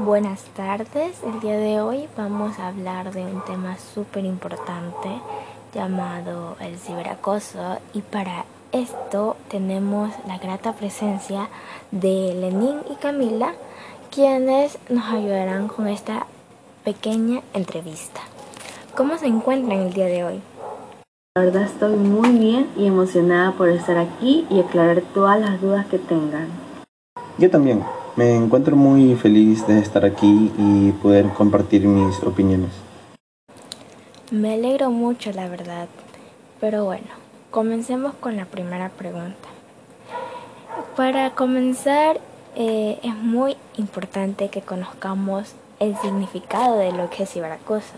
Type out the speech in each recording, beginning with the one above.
Buenas tardes, el día de hoy vamos a hablar de un tema súper importante llamado el ciberacoso y para esto tenemos la grata presencia de Lenín y Camila quienes nos ayudarán con esta pequeña entrevista. ¿Cómo se encuentran el día de hoy? La verdad estoy muy bien y emocionada por estar aquí y aclarar todas las dudas que tengan. Yo también. Me encuentro muy feliz de estar aquí y poder compartir mis opiniones. Me alegro mucho, la verdad. Pero bueno, comencemos con la primera pregunta. Para comenzar, eh, es muy importante que conozcamos el significado de lo que es ciberacoso.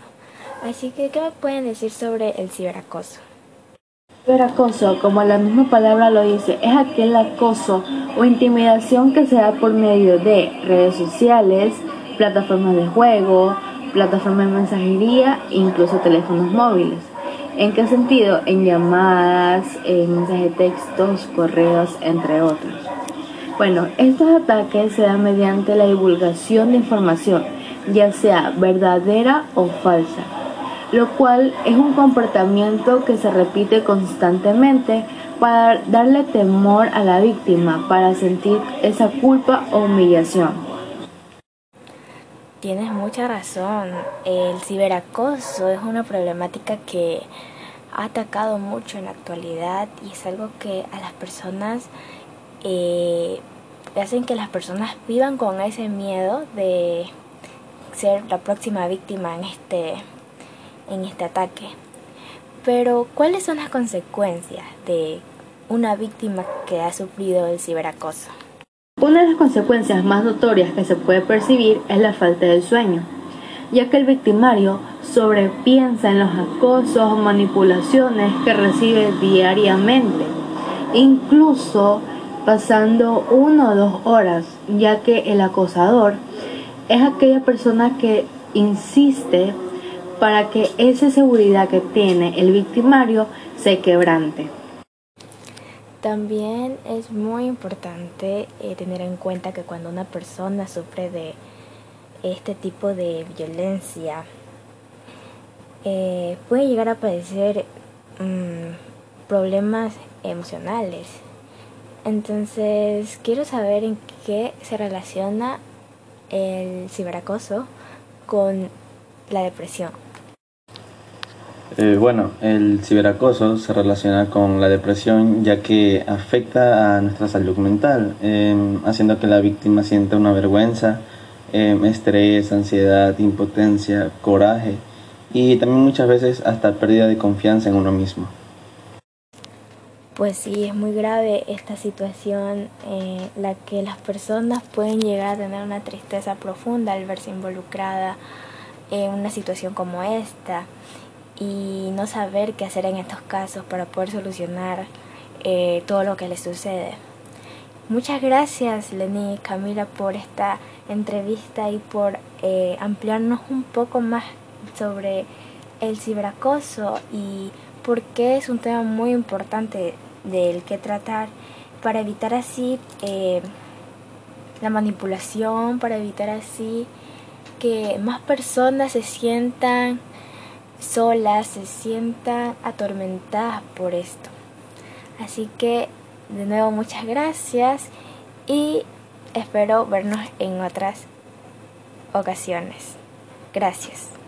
Así que, ¿qué me pueden decir sobre el ciberacoso? Ciberacoso, como la misma palabra lo dice, es aquel acoso o intimidación que se da por medio de redes sociales, plataformas de juego, plataformas de mensajería incluso teléfonos móviles. ¿En qué sentido? En llamadas, en mensajes de textos, correos, entre otros. Bueno, estos ataques se dan mediante la divulgación de información, ya sea verdadera o falsa lo cual es un comportamiento que se repite constantemente para darle temor a la víctima, para sentir esa culpa o humillación. Tienes mucha razón, el ciberacoso es una problemática que ha atacado mucho en la actualidad y es algo que a las personas eh, hacen que las personas vivan con ese miedo de ser la próxima víctima en este en este ataque. Pero, ¿cuáles son las consecuencias de una víctima que ha sufrido el ciberacoso? Una de las consecuencias más notorias que se puede percibir es la falta de sueño, ya que el victimario sobrepiensa en los acosos o manipulaciones que recibe diariamente, incluso pasando una o dos horas, ya que el acosador es aquella persona que insiste para que esa seguridad que tiene el victimario se quebrante. También es muy importante eh, tener en cuenta que cuando una persona sufre de este tipo de violencia, eh, puede llegar a padecer mm, problemas emocionales. Entonces, quiero saber en qué se relaciona el ciberacoso con la depresión. Eh, bueno, el ciberacoso se relaciona con la depresión ya que afecta a nuestra salud mental, em, haciendo que la víctima sienta una vergüenza, em, estrés, ansiedad, impotencia, coraje y también muchas veces hasta pérdida de confianza en uno mismo. Pues sí, es muy grave esta situación, eh, la que las personas pueden llegar a tener una tristeza profunda al verse involucrada en una situación como esta y no saber qué hacer en estos casos para poder solucionar eh, todo lo que les sucede. Muchas gracias Lenny y Camila por esta entrevista y por eh, ampliarnos un poco más sobre el ciberacoso y por qué es un tema muy importante del que tratar para evitar así eh, la manipulación, para evitar así que más personas se sientan solas, se sientan atormentadas por esto. Así que de nuevo muchas gracias y espero vernos en otras ocasiones. Gracias.